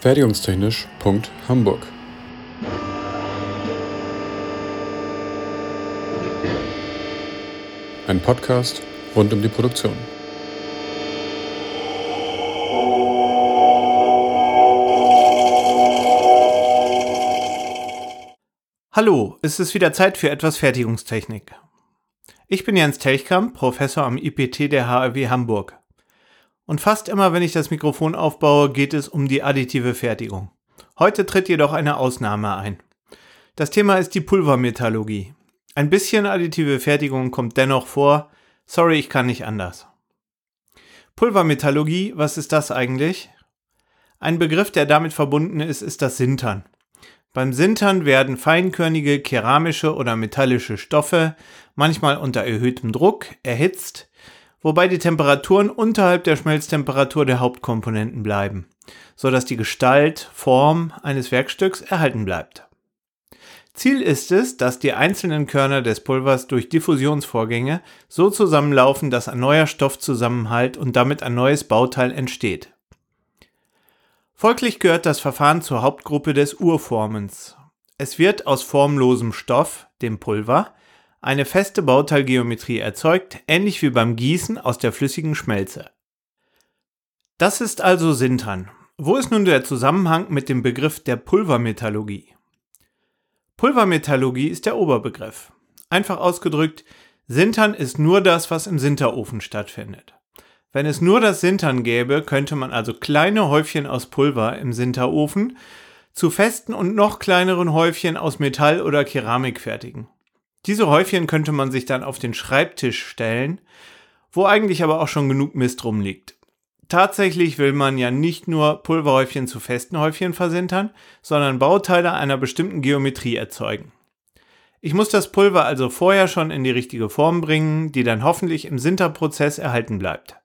Fertigungstechnisch.hamburg Ein Podcast rund um die Produktion. Hallo, es ist wieder Zeit für etwas Fertigungstechnik. Ich bin Jens Telchkamp, Professor am IPT der HRW Hamburg. Und fast immer, wenn ich das Mikrofon aufbaue, geht es um die additive Fertigung. Heute tritt jedoch eine Ausnahme ein. Das Thema ist die Pulvermetallurgie. Ein bisschen additive Fertigung kommt dennoch vor. Sorry, ich kann nicht anders. Pulvermetallurgie, was ist das eigentlich? Ein Begriff, der damit verbunden ist, ist das Sintern. Beim Sintern werden feinkörnige keramische oder metallische Stoffe, manchmal unter erhöhtem Druck, erhitzt, wobei die Temperaturen unterhalb der Schmelztemperatur der Hauptkomponenten bleiben, so dass die Gestalt, Form eines Werkstücks erhalten bleibt. Ziel ist es, dass die einzelnen Körner des Pulvers durch Diffusionsvorgänge so zusammenlaufen, dass ein neuer Stoffzusammenhalt und damit ein neues Bauteil entsteht. Folglich gehört das Verfahren zur Hauptgruppe des Urformens. Es wird aus formlosem Stoff, dem Pulver, eine feste Bauteilgeometrie erzeugt, ähnlich wie beim Gießen aus der flüssigen Schmelze. Das ist also Sintern. Wo ist nun der Zusammenhang mit dem Begriff der Pulvermetallurgie? Pulvermetallurgie ist der Oberbegriff. Einfach ausgedrückt, Sintern ist nur das, was im Sinterofen stattfindet. Wenn es nur das Sintern gäbe, könnte man also kleine Häufchen aus Pulver im Sinterofen zu festen und noch kleineren Häufchen aus Metall oder Keramik fertigen. Diese Häufchen könnte man sich dann auf den Schreibtisch stellen, wo eigentlich aber auch schon genug Mist rumliegt. Tatsächlich will man ja nicht nur Pulverhäufchen zu festen Häufchen versintern, sondern Bauteile einer bestimmten Geometrie erzeugen. Ich muss das Pulver also vorher schon in die richtige Form bringen, die dann hoffentlich im Sinterprozess erhalten bleibt.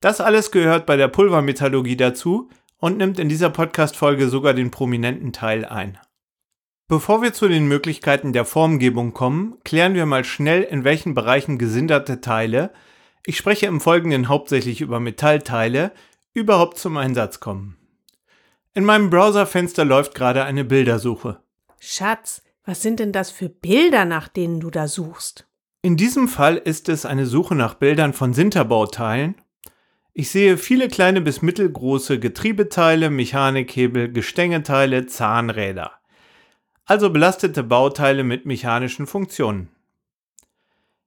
Das alles gehört bei der Pulvermetallurgie dazu und nimmt in dieser Podcast-Folge sogar den prominenten Teil ein. Bevor wir zu den Möglichkeiten der Formgebung kommen, klären wir mal schnell, in welchen Bereichen gesinderte Teile, ich spreche im Folgenden hauptsächlich über Metallteile, überhaupt zum Einsatz kommen. In meinem Browserfenster läuft gerade eine Bildersuche. Schatz, was sind denn das für Bilder, nach denen du da suchst? In diesem Fall ist es eine Suche nach Bildern von Sinterbauteilen. Ich sehe viele kleine bis mittelgroße Getriebeteile, Mechanikhebel, Gestängeteile, Zahnräder also belastete Bauteile mit mechanischen Funktionen.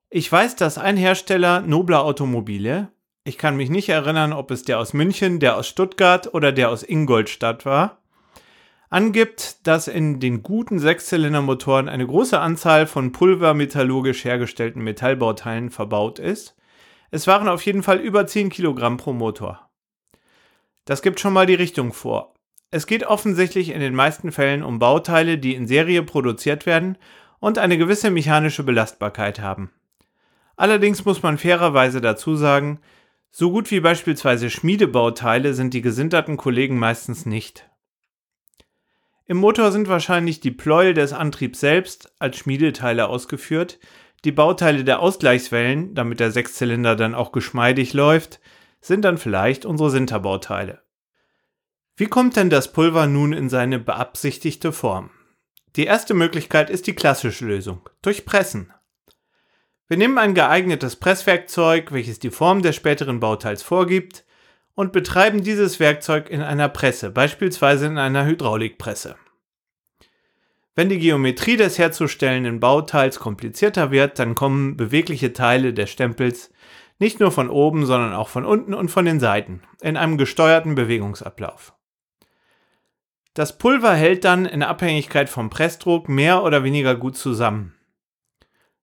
Ich weiß, dass ein Hersteller nobler Automobile, ich kann mich nicht erinnern, ob es der aus München, der aus Stuttgart oder der aus Ingolstadt war, angibt, dass in den guten Sechszylindermotoren eine große Anzahl von pulvermetallurgisch hergestellten Metallbauteilen verbaut ist. Es waren auf jeden Fall über 10 Kilogramm pro Motor. Das gibt schon mal die Richtung vor. Es geht offensichtlich in den meisten Fällen um Bauteile, die in Serie produziert werden und eine gewisse mechanische Belastbarkeit haben. Allerdings muss man fairerweise dazu sagen, so gut wie beispielsweise Schmiedebauteile sind die gesinterten Kollegen meistens nicht. Im Motor sind wahrscheinlich die Pleuel des Antriebs selbst als Schmiedeteile ausgeführt, die Bauteile der Ausgleichswellen, damit der Sechszylinder dann auch geschmeidig läuft, sind dann vielleicht unsere Sinterbauteile. Wie kommt denn das Pulver nun in seine beabsichtigte Form? Die erste Möglichkeit ist die klassische Lösung, durch Pressen. Wir nehmen ein geeignetes Presswerkzeug, welches die Form des späteren Bauteils vorgibt, und betreiben dieses Werkzeug in einer Presse, beispielsweise in einer Hydraulikpresse. Wenn die Geometrie des herzustellenden Bauteils komplizierter wird, dann kommen bewegliche Teile des Stempels nicht nur von oben, sondern auch von unten und von den Seiten in einem gesteuerten Bewegungsablauf. Das Pulver hält dann in Abhängigkeit vom Pressdruck mehr oder weniger gut zusammen.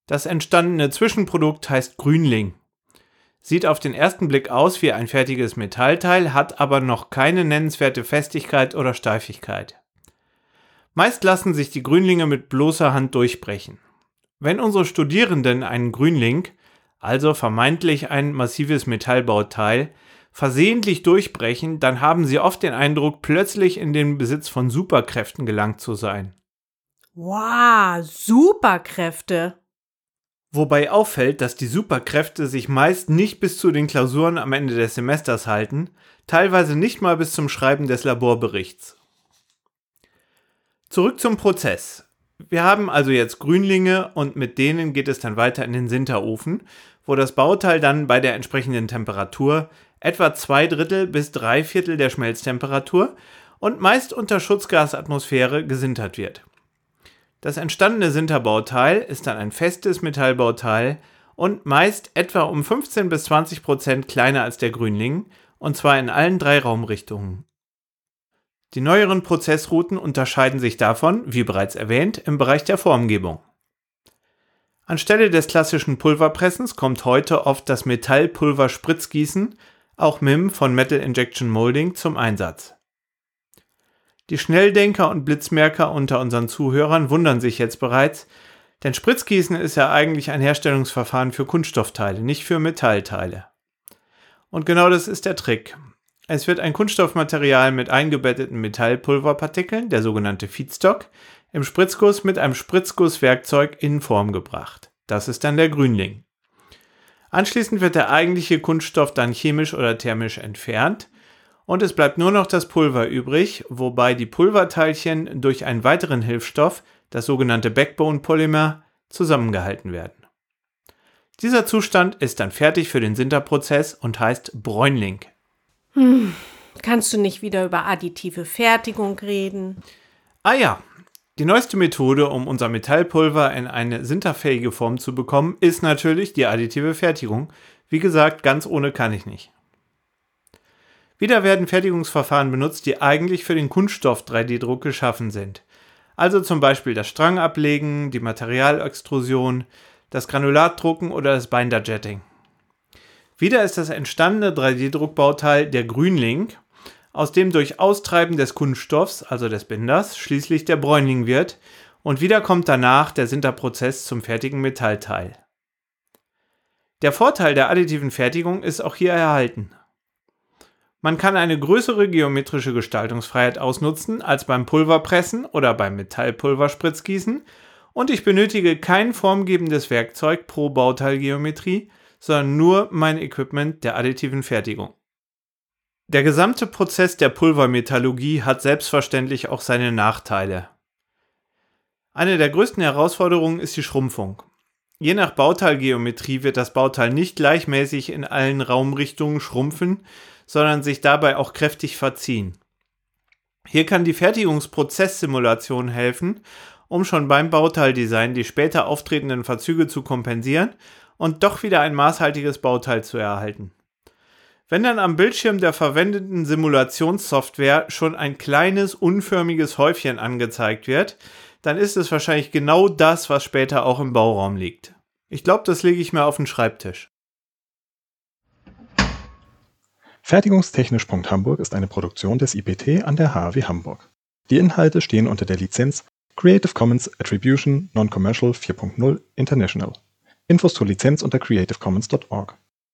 Das entstandene Zwischenprodukt heißt Grünling. Sieht auf den ersten Blick aus wie ein fertiges Metallteil, hat aber noch keine nennenswerte Festigkeit oder Steifigkeit. Meist lassen sich die Grünlinge mit bloßer Hand durchbrechen. Wenn unsere Studierenden einen Grünling, also vermeintlich ein massives Metallbauteil, versehentlich durchbrechen, dann haben sie oft den Eindruck, plötzlich in den Besitz von Superkräften gelangt zu sein. Wow, Superkräfte. Wobei auffällt, dass die Superkräfte sich meist nicht bis zu den Klausuren am Ende des Semesters halten, teilweise nicht mal bis zum Schreiben des Laborberichts. Zurück zum Prozess. Wir haben also jetzt Grünlinge und mit denen geht es dann weiter in den Sinterofen, wo das Bauteil dann bei der entsprechenden Temperatur etwa zwei Drittel bis drei Viertel der Schmelztemperatur und meist unter Schutzgasatmosphäre gesintert wird. Das entstandene Sinterbauteil ist dann ein festes Metallbauteil und meist etwa um 15 bis 20 Prozent kleiner als der Grünling, und zwar in allen drei Raumrichtungen. Die neueren Prozessrouten unterscheiden sich davon, wie bereits erwähnt, im Bereich der Formgebung. Anstelle des klassischen Pulverpressens kommt heute oft das Metallpulverspritzgießen, auch MIM von Metal Injection Molding, zum Einsatz. Die Schnelldenker und Blitzmerker unter unseren Zuhörern wundern sich jetzt bereits, denn Spritzgießen ist ja eigentlich ein Herstellungsverfahren für Kunststoffteile, nicht für Metallteile. Und genau das ist der Trick. Es wird ein Kunststoffmaterial mit eingebetteten Metallpulverpartikeln, der sogenannte Feedstock, im Spritzguss mit einem Spritzgusswerkzeug in Form gebracht. Das ist dann der Grünling. Anschließend wird der eigentliche Kunststoff dann chemisch oder thermisch entfernt und es bleibt nur noch das Pulver übrig, wobei die Pulverteilchen durch einen weiteren Hilfsstoff, das sogenannte Backbone-Polymer, zusammengehalten werden. Dieser Zustand ist dann fertig für den Sinterprozess und heißt Bräunling. Hm, kannst du nicht wieder über additive Fertigung reden? Ah ja, die neueste Methode, um unser Metallpulver in eine sinterfähige Form zu bekommen, ist natürlich die additive Fertigung. Wie gesagt, ganz ohne kann ich nicht. Wieder werden Fertigungsverfahren benutzt, die eigentlich für den Kunststoff 3D-Druck geschaffen sind. Also zum Beispiel das Strangablegen, die Materialextrusion, das Granulatdrucken oder das Binderjetting. Wieder ist das entstandene 3D-Druckbauteil der Grünling, aus dem durch Austreiben des Kunststoffs, also des Binders, schließlich der Bräunling wird und wieder kommt danach der Sinterprozess zum fertigen Metallteil. Der Vorteil der additiven Fertigung ist auch hier erhalten. Man kann eine größere geometrische Gestaltungsfreiheit ausnutzen als beim Pulverpressen oder beim Metallpulverspritzgießen und ich benötige kein formgebendes Werkzeug pro Bauteilgeometrie, sondern nur mein Equipment der additiven Fertigung. Der gesamte Prozess der Pulvermetallurgie hat selbstverständlich auch seine Nachteile. Eine der größten Herausforderungen ist die Schrumpfung. Je nach Bauteilgeometrie wird das Bauteil nicht gleichmäßig in allen Raumrichtungen schrumpfen, sondern sich dabei auch kräftig verziehen. Hier kann die Fertigungsprozesssimulation helfen, um schon beim Bauteildesign die später auftretenden Verzüge zu kompensieren und doch wieder ein maßhaltiges Bauteil zu erhalten. Wenn dann am Bildschirm der verwendeten Simulationssoftware schon ein kleines unförmiges Häufchen angezeigt wird, dann ist es wahrscheinlich genau das, was später auch im Bauraum liegt. Ich glaube, das lege ich mir auf den Schreibtisch. Fertigungstechnisch.hamburg ist eine Produktion des IPT an der HAW Hamburg. Die Inhalte stehen unter der Lizenz Creative Commons Attribution Non-Commercial 4.0 International. Infos zur Lizenz unter creativecommons.org.